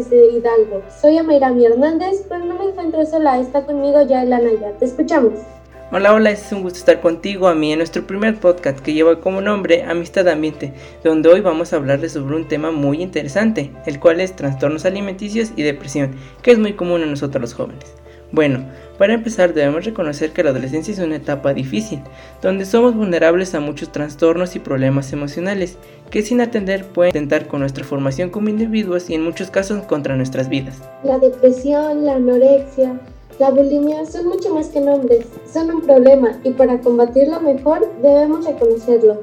desde Hidalgo. Soy Amairami Hernández, pero no me encuentro sola, está conmigo ya el Anaya. Te escuchamos. Hola, hola, es un gusto estar contigo a mí en nuestro primer podcast que lleva como nombre Amistad Ambiente, donde hoy vamos a hablarles sobre un tema muy interesante, el cual es trastornos alimenticios y depresión, que es muy común en nosotros los jóvenes. Bueno, para empezar debemos reconocer que la adolescencia es una etapa difícil, donde somos vulnerables a muchos trastornos y problemas emocionales, que sin atender pueden intentar con nuestra formación como individuos y en muchos casos contra nuestras vidas. La depresión, la anorexia, la bulimia son mucho más que nombres, son un problema y para combatirlo mejor debemos reconocerlo.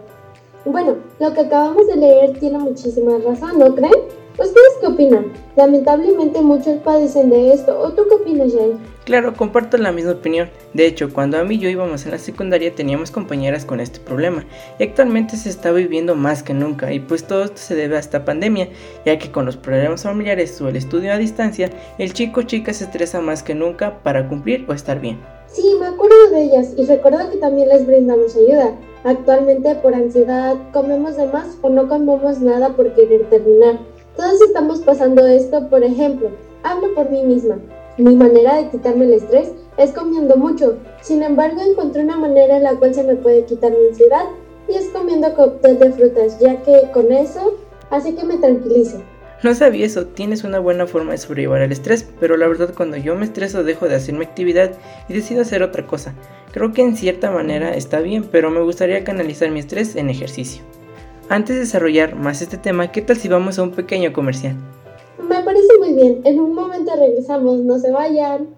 Bueno, lo que acabamos de leer tiene muchísima razón, ¿no creen? ¿Ustedes qué opinan? Lamentablemente muchos padecen de esto, ¿o tú qué opinas, Jay? Claro, comparto la misma opinión. De hecho, cuando a mí y yo íbamos en la secundaria teníamos compañeras con este problema y actualmente se está viviendo más que nunca y pues todo esto se debe a esta pandemia, ya que con los problemas familiares o el estudio a distancia, el chico o chica se estresa más que nunca para cumplir o estar bien. Sí, me acuerdo de ellas y recuerdo que también les brindamos ayuda. Actualmente por ansiedad comemos de más o no comemos nada por querer terminar. Todos estamos pasando esto, por ejemplo, hablo por mí misma. Mi manera de quitarme el estrés es comiendo mucho. Sin embargo, encontré una manera en la cual se me puede quitar mi ansiedad y es comiendo cóctel de frutas, ya que con eso hace que me tranquilice. No sabía eso, tienes una buena forma de sobrellevar el estrés, pero la verdad cuando yo me estreso dejo de hacer mi actividad y decido hacer otra cosa. Creo que en cierta manera está bien, pero me gustaría canalizar mi estrés en ejercicio. Antes de desarrollar más este tema, ¿qué tal si vamos a un pequeño comercial? Parece muy bien. En un momento regresamos. No se vayan.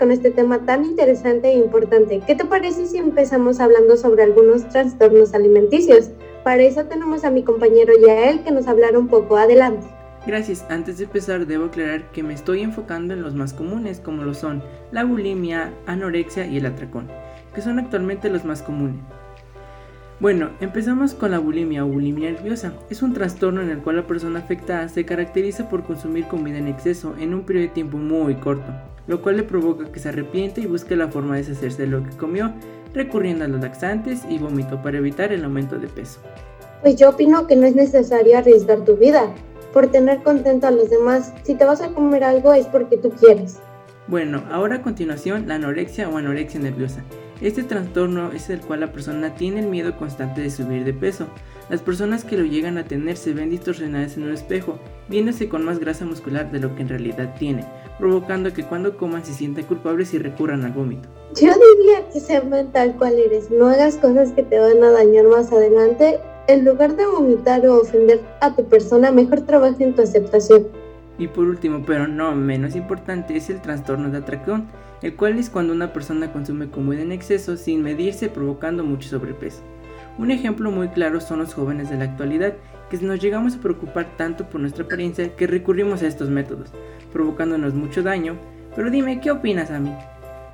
Con este tema tan interesante e importante. ¿Qué te parece si empezamos hablando sobre algunos trastornos alimenticios? Para eso tenemos a mi compañero Yael que nos hablará un poco. Adelante. Gracias. Antes de empezar, debo aclarar que me estoy enfocando en los más comunes, como lo son la bulimia, anorexia y el atracón, que son actualmente los más comunes. Bueno, empezamos con la bulimia o bulimia nerviosa. Es un trastorno en el cual la persona afectada se caracteriza por consumir comida en exceso en un periodo de tiempo muy corto lo cual le provoca que se arrepiente y busque la forma de deshacerse de lo que comió, recurriendo a los laxantes y vómito para evitar el aumento de peso. Pues yo opino que no es necesario arriesgar tu vida por tener contento a los demás. Si te vas a comer algo es porque tú quieres. Bueno, ahora a continuación la anorexia o anorexia nerviosa. Este trastorno es el cual la persona tiene el miedo constante de subir de peso. Las personas que lo llegan a tener se ven distorsionadas en un espejo, viéndose con más grasa muscular de lo que en realidad tiene, provocando que cuando coman se sientan culpables y recurran al vómito. Yo diría que sea mental cual eres, no hagas cosas que te van a dañar más adelante. En lugar de vomitar o ofender a tu persona, mejor trabaja en tu aceptación. Y por último, pero no menos importante, es el trastorno de atracción, el cual es cuando una persona consume comida en exceso sin medirse provocando mucho sobrepeso. Un ejemplo muy claro son los jóvenes de la actualidad, que nos llegamos a preocupar tanto por nuestra apariencia que recurrimos a estos métodos, provocándonos mucho daño. Pero dime, ¿qué opinas a mí?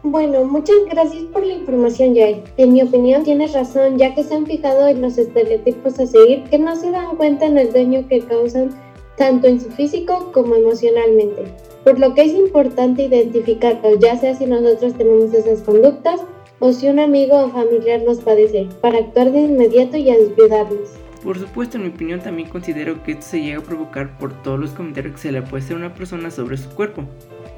Bueno, muchas gracias por la información, Jay. En mi opinión tienes razón, ya que se han fijado en los estereotipos a seguir que no se dan cuenta en el daño que causan tanto en su físico como emocionalmente. Por lo que es importante identificarlos, ya sea si nosotros tenemos esas conductas o si un amigo o familiar nos padece, para actuar de inmediato y ayudarnos. Por supuesto, en mi opinión también considero que esto se llega a provocar por todos los comentarios que se le puede hacer a una persona sobre su cuerpo,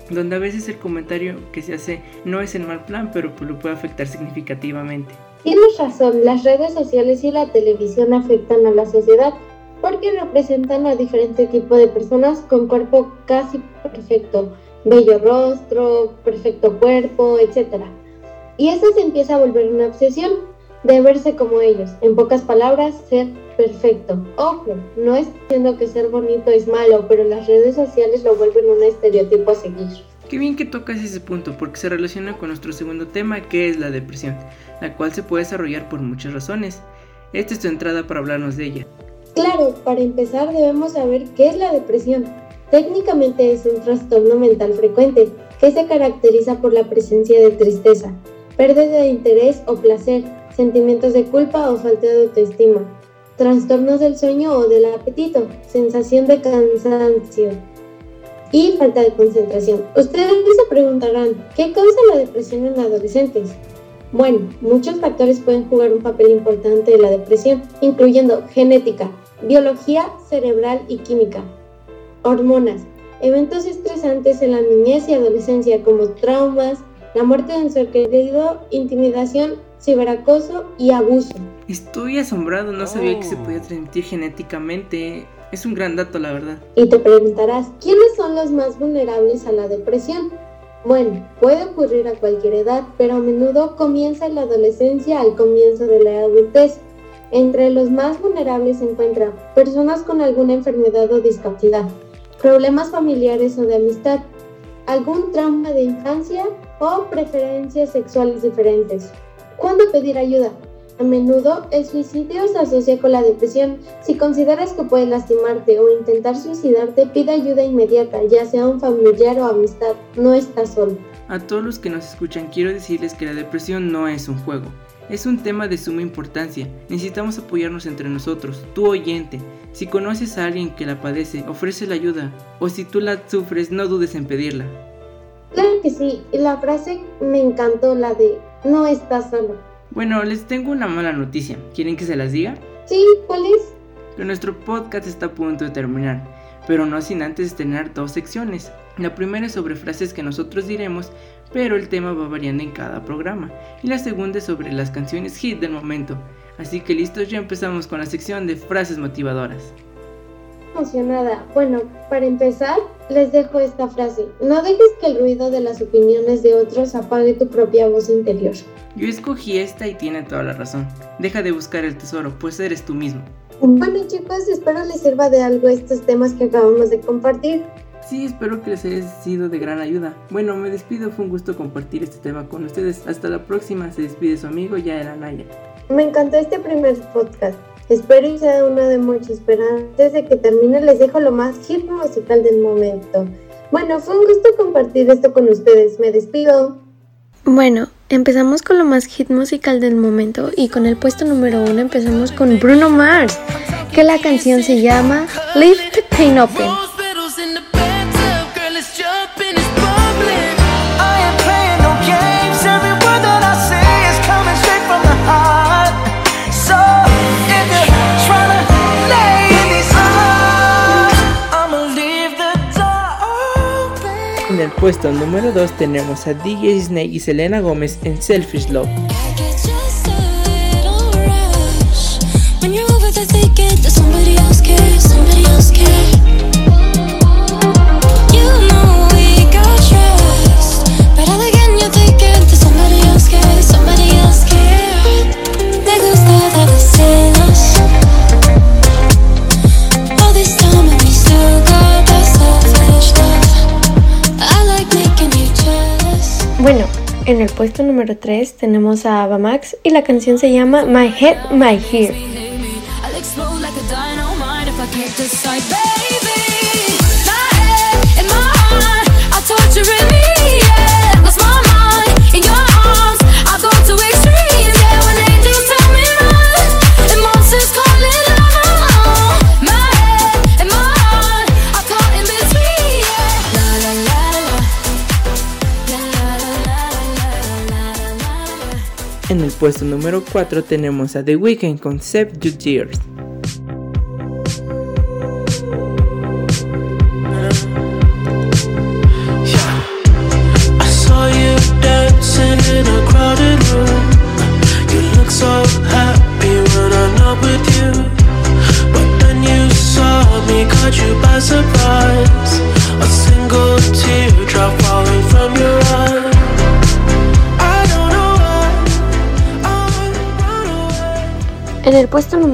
donde a veces el comentario que se hace no es el mal plan, pero pues lo puede afectar significativamente. Tienes razón, las redes sociales y la televisión afectan a la sociedad porque representan a diferentes tipos de personas con cuerpo casi perfecto, bello rostro, perfecto cuerpo, etc. Y eso se empieza a volver una obsesión de verse como ellos. En pocas palabras, ser perfecto. Ojo, no es diciendo que ser bonito es malo, pero las redes sociales lo vuelven un estereotipo a seguir. Qué bien que tocas ese punto porque se relaciona con nuestro segundo tema que es la depresión, la cual se puede desarrollar por muchas razones. Esta es tu entrada para hablarnos de ella. Claro, para empezar debemos saber qué es la depresión. Técnicamente es un trastorno mental frecuente que se caracteriza por la presencia de tristeza, pérdida de interés o placer, sentimientos de culpa o falta de autoestima, trastornos del sueño o del apetito, sensación de cansancio y falta de concentración. Ustedes se preguntarán, ¿qué causa la depresión en adolescentes? Bueno, muchos factores pueden jugar un papel importante en la depresión, incluyendo genética, biología cerebral y química, hormonas, eventos estresantes en la niñez y adolescencia como traumas, la muerte de un ser querido, intimidación, ciberacoso y abuso. Estoy asombrado, no sabía que se podía transmitir genéticamente. Es un gran dato, la verdad. Y te preguntarás, ¿quiénes son los más vulnerables a la depresión? Bueno, puede ocurrir a cualquier edad, pero a menudo comienza en la adolescencia al comienzo de la adultez. Entre los más vulnerables se encuentran personas con alguna enfermedad o discapacidad, problemas familiares o de amistad, algún trauma de infancia o preferencias sexuales diferentes. ¿Cuándo pedir ayuda? A menudo el suicidio se asocia con la depresión. Si consideras que puedes lastimarte o intentar suicidarte, pide ayuda inmediata, ya sea un familiar o amistad. No estás solo. A todos los que nos escuchan quiero decirles que la depresión no es un juego. Es un tema de suma importancia. Necesitamos apoyarnos entre nosotros. Tu oyente, si conoces a alguien que la padece, ofrece la ayuda. O si tú la sufres, no dudes en pedirla. Claro que sí. La frase me encantó, la de no estás solo. Bueno, les tengo una mala noticia. ¿Quieren que se las diga? Sí, ¿cuál es? Que nuestro podcast está a punto de terminar, pero no sin antes tener dos secciones. La primera es sobre frases que nosotros diremos, pero el tema va variando en cada programa. Y la segunda es sobre las canciones hit del momento. Así que listos, ya empezamos con la sección de frases motivadoras emocionada. Bueno, para empezar, les dejo esta frase. No dejes que el ruido de las opiniones de otros apague tu propia voz interior. Yo escogí esta y tiene toda la razón. Deja de buscar el tesoro, pues eres tú mismo. Bueno chicos, espero les sirva de algo estos temas que acabamos de compartir. Sí, espero que les haya sido de gran ayuda. Bueno, me despido, fue un gusto compartir este tema con ustedes. Hasta la próxima, se despide su amigo Yael Anaya. Me encantó este primer podcast. Espero y sea uno de muchos, pero antes de que termine les dejo lo más hip musical del momento. Bueno, fue un gusto compartir esto con ustedes. Me despido. Bueno, empezamos con lo más hit musical del momento y con el puesto número uno empezamos con Bruno Mars, que la canción se llama Leave the Pain Open. El puesto número 2 tenemos a DJ Snake y Selena Gómez en Selfish Love. En el puesto número 3 tenemos a Ava Max y la canción se llama My Head, My Hair. Puesto número 4 tenemos a The Weeknd con Save Your Tears.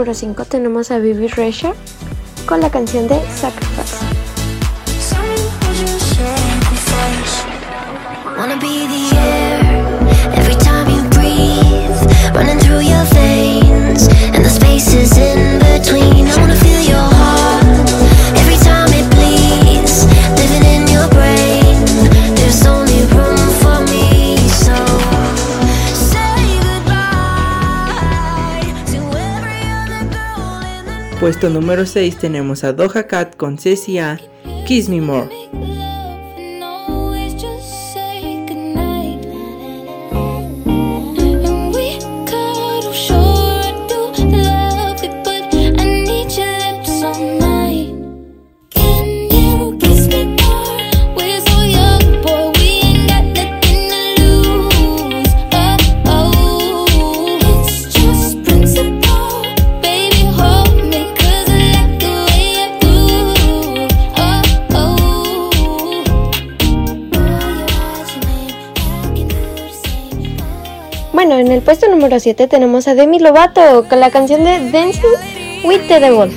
Número 5 tenemos a Bibi Resha con la canción de Sacrifice. Puesto número 6 tenemos a Doja Cat con CCA, Kiss Me More. Puesto número 7 tenemos a Demi Lovato con la canción de Dancing with the Devil.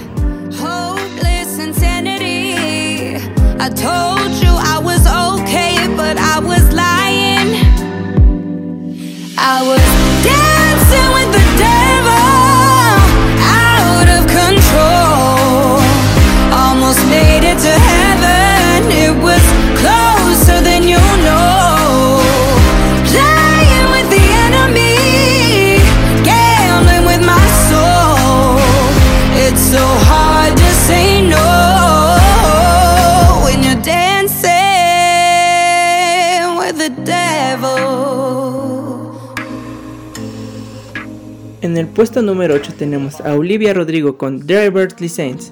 En el puesto número 8 tenemos a Olivia Rodrigo con Driver's License.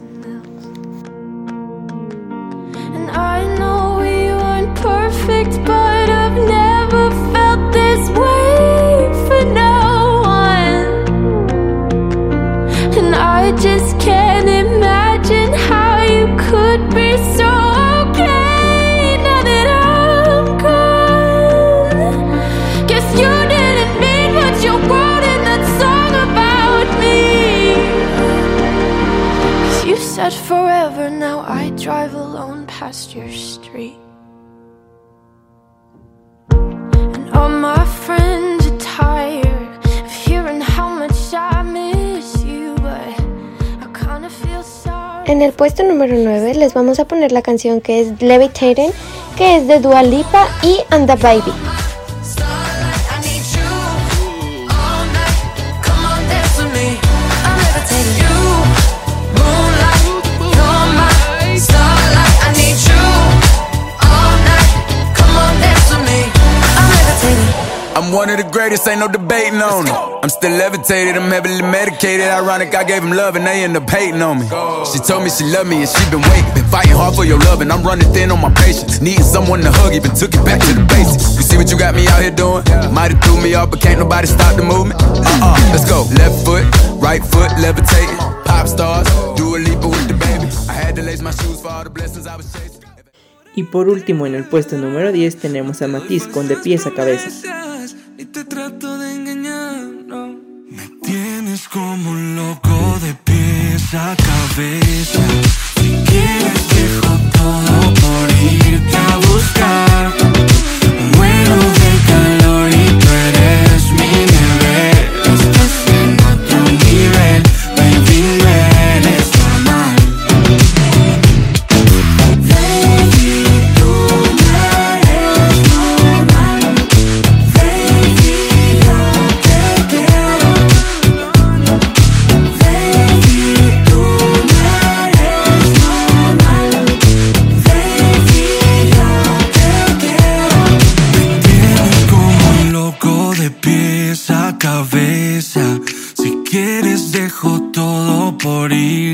Drive alone past your street. And all my friends are tired of hearing how much I miss you, but I kinda feel sorry. En el puesto número 9 les vamos a poner la canción que es Levitating, que es de Dua Lipa y And the Baby. One of the greatest, ain't no debating on it. I'm still levitated, I'm heavily medicated. Ironic, I gave him love and they end up hating on me. She told me she loved me and she been waiting. Been fighting hard for your love and I'm running thin on my patience. Needing someone to hug, even took it back to the basics. You see what you got me out here doing? Might have threw me off, but can't nobody stop the movement. Uh uh, let's go. Left foot, right foot, levitating. Pop stars, do a leap with the baby. I had to lace my shoes for all the blessings I was chasing. Y por último, en el puesto número 10 tenemos a Matiz con De Pies a Cabeza. Ni te trato de engañar, no. Me tienes como un loco de pies a cabeza. Quieres dejo todo por. Muero